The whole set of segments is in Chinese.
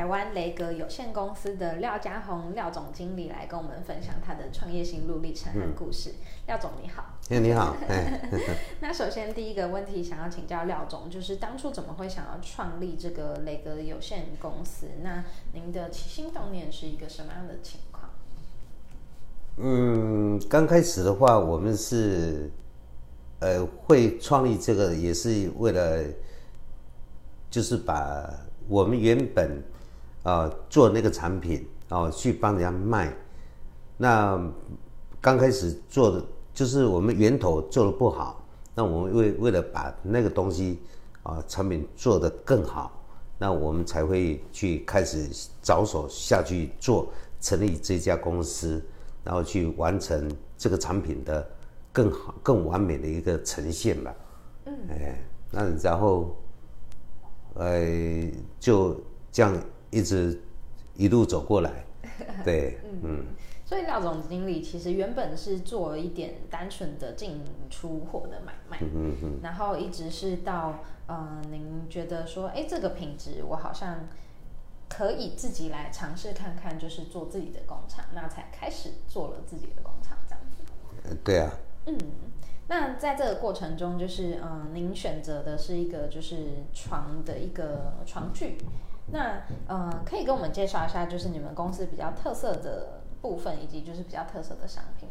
台湾雷格有限公司的廖家宏廖总经理来跟我们分享他的创业心路历程和故事。廖总你好。哎，你好。哎，那首先第一个问题想要请教廖总，就是当初怎么会想要创立这个雷格有限公司？那您的起心动念是一个什么样的情况？嗯，刚开始的话，我们是呃会创立这个，也是为了就是把我们原本啊做那个产品啊去帮人家卖。那刚开始做的。就是我们源头做的不好，那我们为为了把那个东西啊产品做得更好，那我们才会去开始着手下去做，成立这家公司，然后去完成这个产品的更好、更完美的一个呈现吧。嗯，哎，那然后，呃，就这样一直一路走过来，对，嗯。所以廖总经理其实原本是做一点单纯的进出货的买卖，然后一直是到呃，您觉得说，哎，这个品质我好像可以自己来尝试看看，就是做自己的工厂，那才开始做了自己的工厂这样子。对啊。嗯，那在这个过程中，就是嗯，您选择的是一个就是床的一个床具，那呃，可以跟我们介绍一下，就是你们公司比较特色的。部分以及就是比较特色的商品。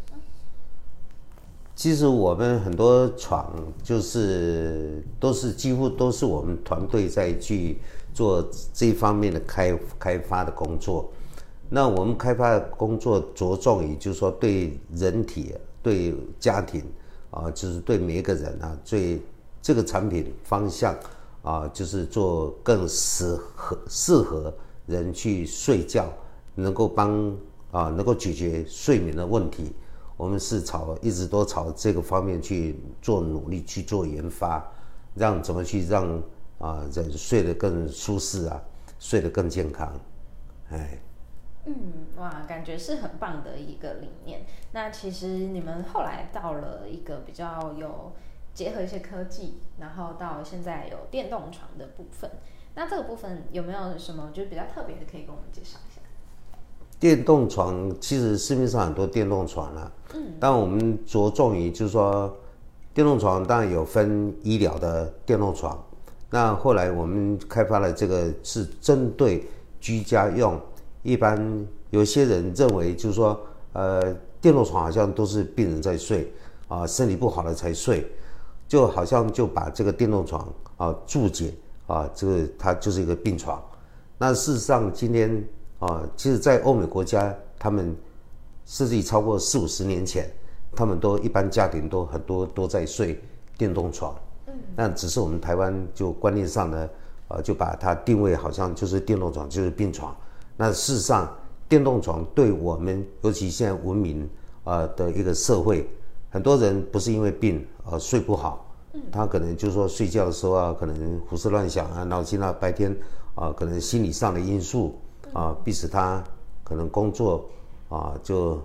其实我们很多床就是都是几乎都是我们团队在去做这方面的开开发的工作。那我们开发的工作着重于就是说对人体、对家庭啊，就是对每一个人啊，最这个产品方向啊，就是做更适合适合人去睡觉，能够帮。啊，能够解决睡眠的问题，我们是朝一直都朝这个方面去做努力去做研发，让怎么去让啊人睡得更舒适啊，睡得更健康，哎，嗯，哇，感觉是很棒的一个理念。那其实你们后来到了一个比较有结合一些科技，然后到现在有电动床的部分，那这个部分有没有什么就是比较特别的可以跟我们介绍一下？电动床其实市面上很多电动床了，嗯，但我们着重于就是说，电动床当然有分医疗的电动床，那后来我们开发了这个是针对居家用。一般有些人认为就是说，呃，电动床好像都是病人在睡啊，身体不好了才睡，就好像就把这个电动床啊注解啊，这个它就是一个病床。那事实上今天。啊，其实，在欧美国家，他们甚至于超过四五十年前，他们都一般家庭都很多都在睡电动床。嗯，那只是我们台湾就观念上呢，呃，就把它定位好像就是电动床就是病床。那事实上，电动床对我们，尤其现在文明啊的一个社会，很多人不是因为病而睡不好，他可能就是说睡觉的时候啊，可能胡思乱想啊，脑筋啊，白天啊，可能心理上的因素。啊，逼使他可能工作啊，就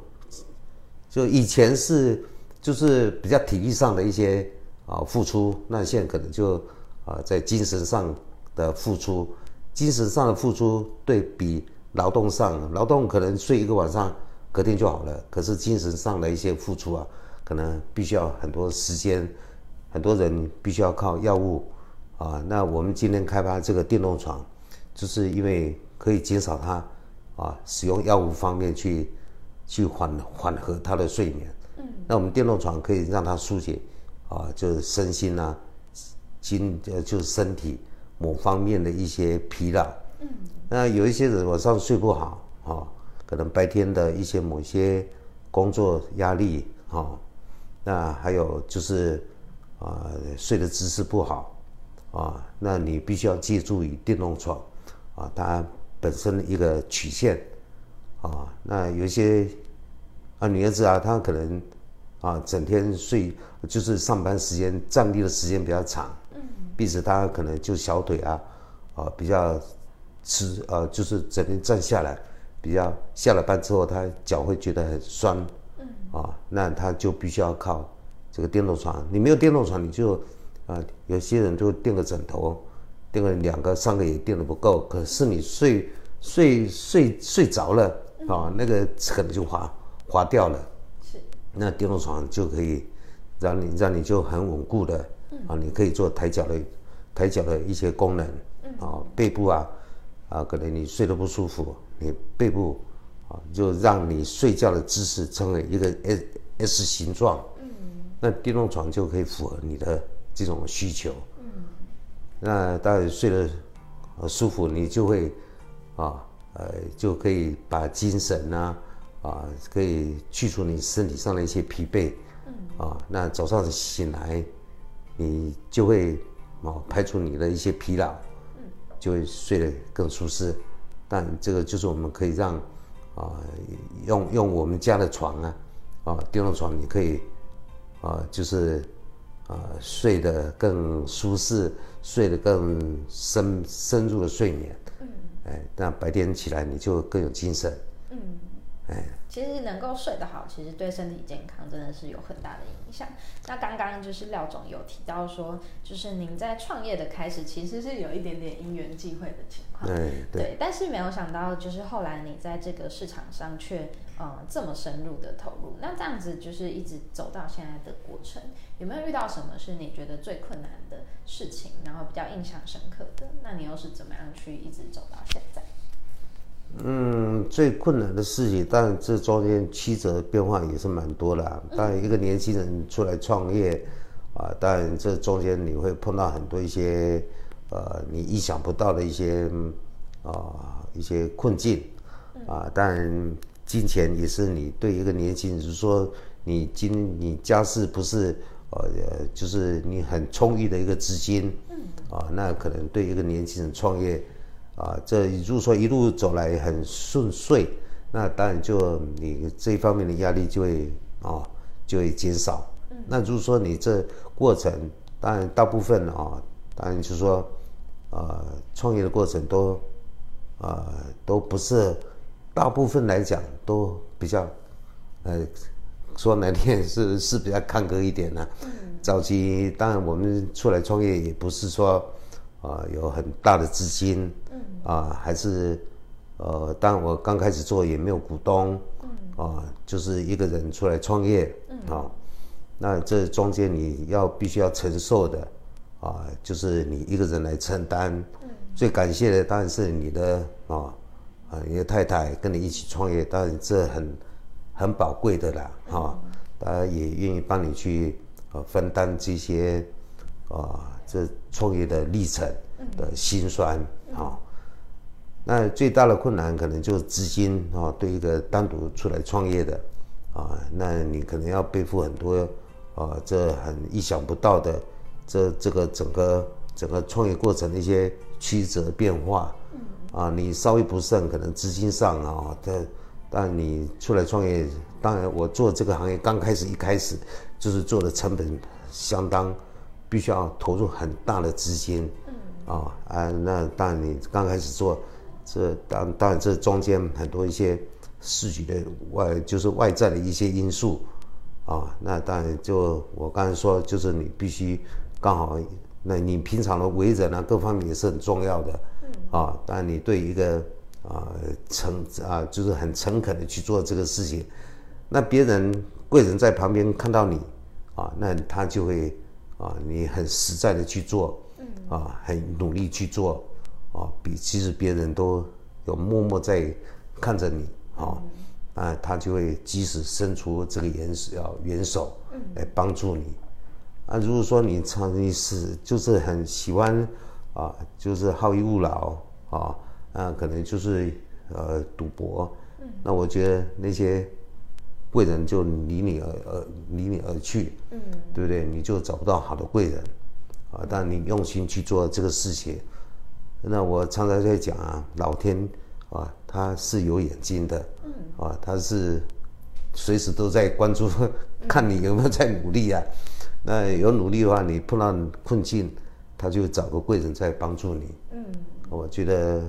就以前是就是比较体力上的一些啊付出，那现在可能就啊在精神上的付出，精神上的付出对比劳动上，劳动可能睡一个晚上隔天就好了，可是精神上的一些付出啊，可能必须要很多时间，很多人必须要靠药物啊。那我们今天开发这个电动床，就是因为。可以减少他啊使用药物方面去去缓缓和他的睡眠。嗯，那我们电动床可以让他疏解啊，就是身心啊、精呃就是身体某方面的一些疲劳。嗯，那有一些人晚上睡不好啊，可能白天的一些某些工作压力啊，那还有就是啊睡的姿势不好啊，那你必须要借助于电动床啊，它。本身一个曲线，啊，那有一些啊女孩子啊，她可能啊，整天睡就是上班时间站立的时间比较长，嗯，并且她可能就小腿啊，啊比较吃呃就是整天站下来，比较下了班之后他脚会觉得很酸，嗯，啊，那他就必须要靠这个电动床。你没有电动床，你就啊有些人就垫个枕头，垫个两个三个也垫的不够，可是你睡睡睡睡着了啊，那个可能就滑滑掉了。是那电动床就可以让你让你就很稳固的啊，你可以做抬脚的抬脚的一些功能啊，背部啊啊，可能你睡得不舒服，你背部啊就让你睡觉的姿势成为一个 S S 形状，嗯。那电动床就可以符合你的这种需求，嗯。那当然睡得舒服，你就会啊呃就可以把精神啊。啊，可以去除你身体上的一些疲惫，嗯，啊，那早上醒来，你就会啊排除你的一些疲劳，嗯，就会睡得更舒适。但这个就是我们可以让啊用用我们家的床啊，啊电动床，你可以啊就是啊睡得更舒适，睡得更深深入的睡眠，嗯，哎，那白天起来你就更有精神，嗯。其实能够睡得好，其实对身体健康真的是有很大的影响。那刚刚就是廖总有提到说，就是您在创业的开始，其实是有一点点因缘际会的情况。对对。但是没有想到，就是后来你在这个市场上却呃这么深入的投入。那这样子就是一直走到现在的过程，有没有遇到什么是你觉得最困难的事情，然后比较印象深刻的？那你又是怎么样去一直走到现在？嗯，最困难的事情，但这中间曲折变化也是蛮多的。当然，一个年轻人出来创业，啊，当然这中间你会碰到很多一些，呃，你意想不到的一些，啊，一些困境，啊，当然金钱也是你对一个年轻人，就是说你今你家世不是，呃，就是你很充裕的一个资金，啊，那可能对一个年轻人创业。啊，这如果说一路走来很顺遂，那当然就你这一方面的压力就会啊就会减少。那如果说你这过程，当然大部分啊，当然就是说，呃，创业的过程都，呃，都不是，大部分来讲都比较，呃，说难听是是比较坎坷一点的。早期当然我们出来创业也不是说。啊，有很大的资金，嗯，啊，还是，呃，当我刚开始做也没有股东，嗯，啊，就是一个人出来创业，嗯，啊，那这中间你要必须要承受的，啊，就是你一个人来承担，嗯，最感谢的当然是你的啊，啊，你的太太跟你一起创业，当然这很很宝贵的啦，哈，大家也愿意帮你去呃分担这些，啊。这创业的历程的辛酸啊，那最大的困难可能就是资金啊，对一个单独出来创业的啊，那你可能要背负很多啊，这很意想不到的这这个整个整个创业过程的一些曲折变化啊，你稍微不慎，可能资金上啊，但但你出来创业，当然我做这个行业刚开始一开始就是做的成本相当。必须要投入很大的资金，嗯，啊啊，那当然你刚开始做，这当当然这中间很多一些市局的外就是外在的一些因素，啊，那当然就我刚才说，就是你必须刚好，那你平常的为人啊各方面也是很重要的，嗯，啊，当然你对一个啊诚啊就是很诚恳的去做这个事情，那别人贵人在旁边看到你，啊，那他就会。啊，你很实在的去做，嗯，啊，很努力去做，啊，比其实别人都有默默在看着你，啊，啊，他就会及时伸出这个援手，要援手，嗯，来帮助你。啊，如果说你长期是就是很喜欢，啊，就是好逸恶劳，啊，啊，可能就是呃赌博，嗯，那我觉得那些。贵人就离你而而离你而去，嗯，对不对？你就找不到好的贵人，啊！但你用心去做这个事情，那我常常在讲啊，老天啊，他是有眼睛的，嗯，啊，他是随时都在关注看你有没有在努力啊。那有努力的话，你碰到困境，他就找个贵人在帮助你。嗯，我觉得。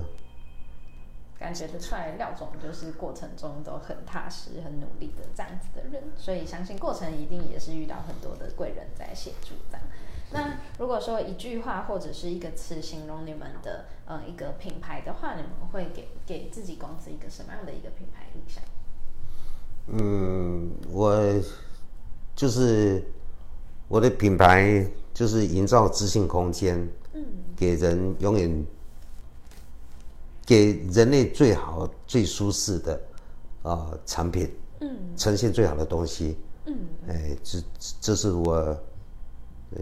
感觉得出来，廖总就是过程中都很踏实、很努力的这样子的人，所以相信过程一定也是遇到很多的贵人在协助这样。那如果说一句话或者是一个词形容你们的呃一个品牌的话，你们会给给自己公司一个什么样的一个品牌印象？嗯，我就是我的品牌就是营造自信空间，嗯，给人永远。给人类最好、最舒适的啊产品，嗯，呈现最好的东西，嗯，哎，这这是我，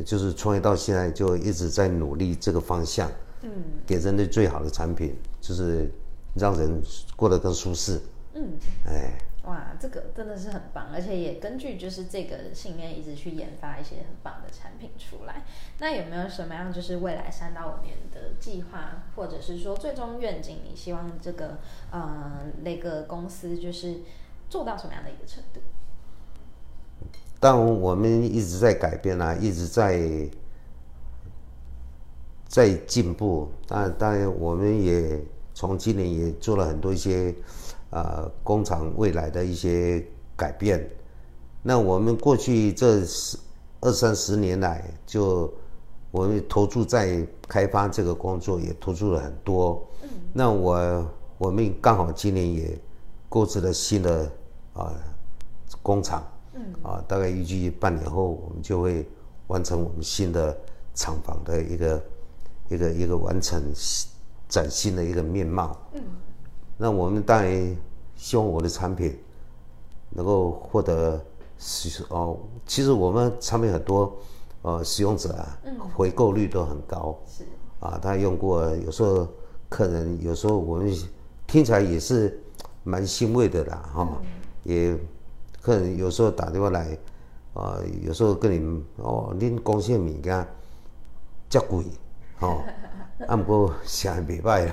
就是创业到现在就一直在努力这个方向，嗯，给人类最好的产品，就是让人过得更舒适，嗯，哎。哇，这个真的是很棒，而且也根据就是这个信念一直去研发一些很棒的产品出来。那有没有什么样就是未来三到五年的计划，或者是说最终愿景？你希望这个呃那个公司就是做到什么样的一个程度？但我们一直在改变啊，一直在在进步。但当然，我们也从今年也做了很多一些。呃，工厂未来的一些改变，那我们过去这十二三十年来，就我们投注在开发这个工作也投注了很多。嗯，那我我们刚好今年也购置了新的啊工厂。嗯，啊，大概预计半年后我们就会完成我们新的厂房的一个一个一个完成崭新的一个面貌。嗯。那我们当然希望我的产品能够获得使哦，其实我们产品很多，呃，使用者啊，回购率都很高。是啊，他用过，有时候客人有时候我们听起来也是蛮欣慰的啦，哈。也客人有时候打电话来，啊，有时候跟你哦，您公司的物件较贵，哦。按过想也拜了，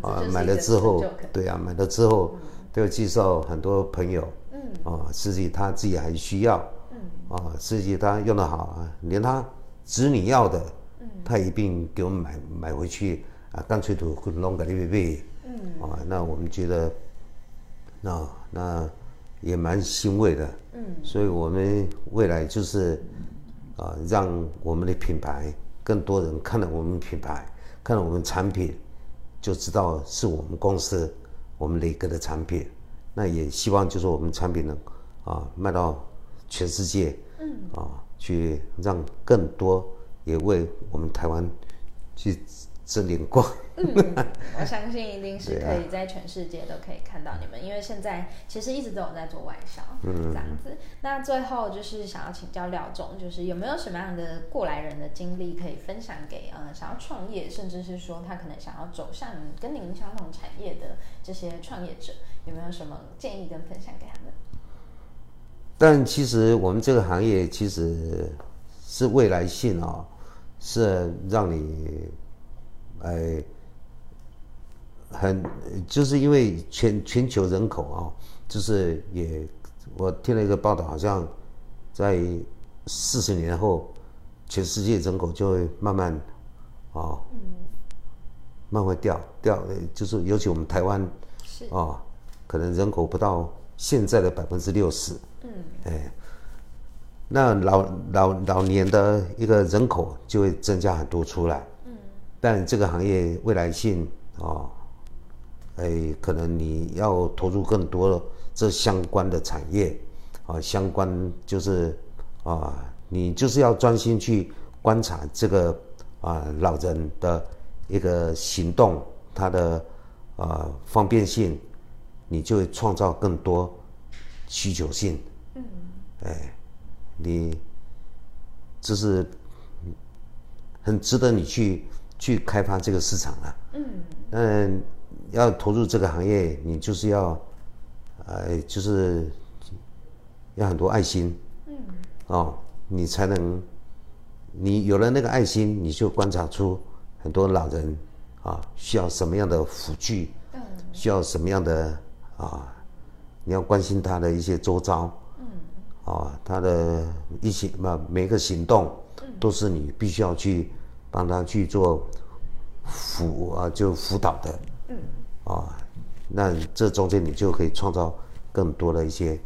啊，买了之后，对啊，买了之后都要介绍很多朋友，嗯，啊，实际他自己还需要，嗯，啊，实际他用的好啊，连他子女要的，嗯，他一并给我们买买回去，啊，干脆都弄个礼拜，嗯，啊，那我们觉得，那那也蛮欣慰的，嗯，所以我们未来就是，啊，让我们的品牌更多人看到我们品牌。看到我们产品，就知道是我们公司、我们雷哥的产品。那也希望就是我们产品能啊卖到全世界，嗯啊，去让更多也为我们台湾去。争点光，嗯，我相信一定是可以在全世界都可以看到你们，因为现在其实一直都有在做外销，嗯，这样子。那最后就是想要请教廖总，就是有没有什么样的过来人的经历可以分享给呃想要创业，甚至是说他可能想要走向跟您相同产业的这些创业者，有没有什么建议跟分享给他们？但其实我们这个行业其实是未来性啊，是让你。哎，很就是因为全全球人口啊，就是也我听了一个报道，好像在四十年后，全世界人口就会慢慢啊，慢慢掉掉，就是尤其我们台湾啊，可能人口不到现在的百分之六十，嗯，哎，那老老老年的一个人口就会增加很多出来。嗯但这个行业未来性啊，哎，可能你要投入更多这相关的产业啊，相关就是啊，你就是要专心去观察这个啊老人的一个行动，他的啊方便性，你就会创造更多需求性。嗯，哎，你这是很值得你去。去开发这个市场啊。嗯，嗯，要投入这个行业，你就是要，呃，就是要很多爱心。嗯，哦，你才能，你有了那个爱心，你就观察出很多老人啊需要什么样的辅具，嗯，需要什么样的啊，你要关心他的一些周遭。嗯，啊，他的一些嘛每个行动都是你必须要去帮他去做辅啊，就辅导的。嗯。啊，那这中间你就可以创造更多的一些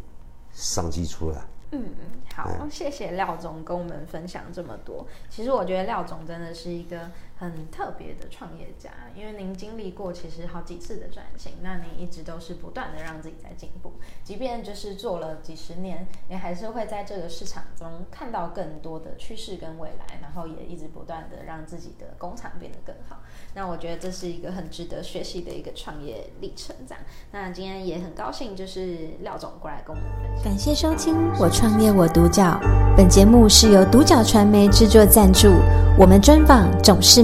商机出来。嗯嗯。好，谢谢廖总跟我们分享这么多。其实我觉得廖总真的是一个很特别的创业家，因为您经历过其实好几次的转型，那您一直都是不断的让自己在进步，即便就是做了几十年，你还是会在这个市场中看到更多的趋势跟未来，然后也一直不断的让自己的工厂变得更好。那我觉得这是一个很值得学习的一个创业历程。这样，那今天也很高兴，就是廖总过来跟我们分享。感谢收听《我创业我独角》，本节目是由独角传媒制作赞助，我们专访总是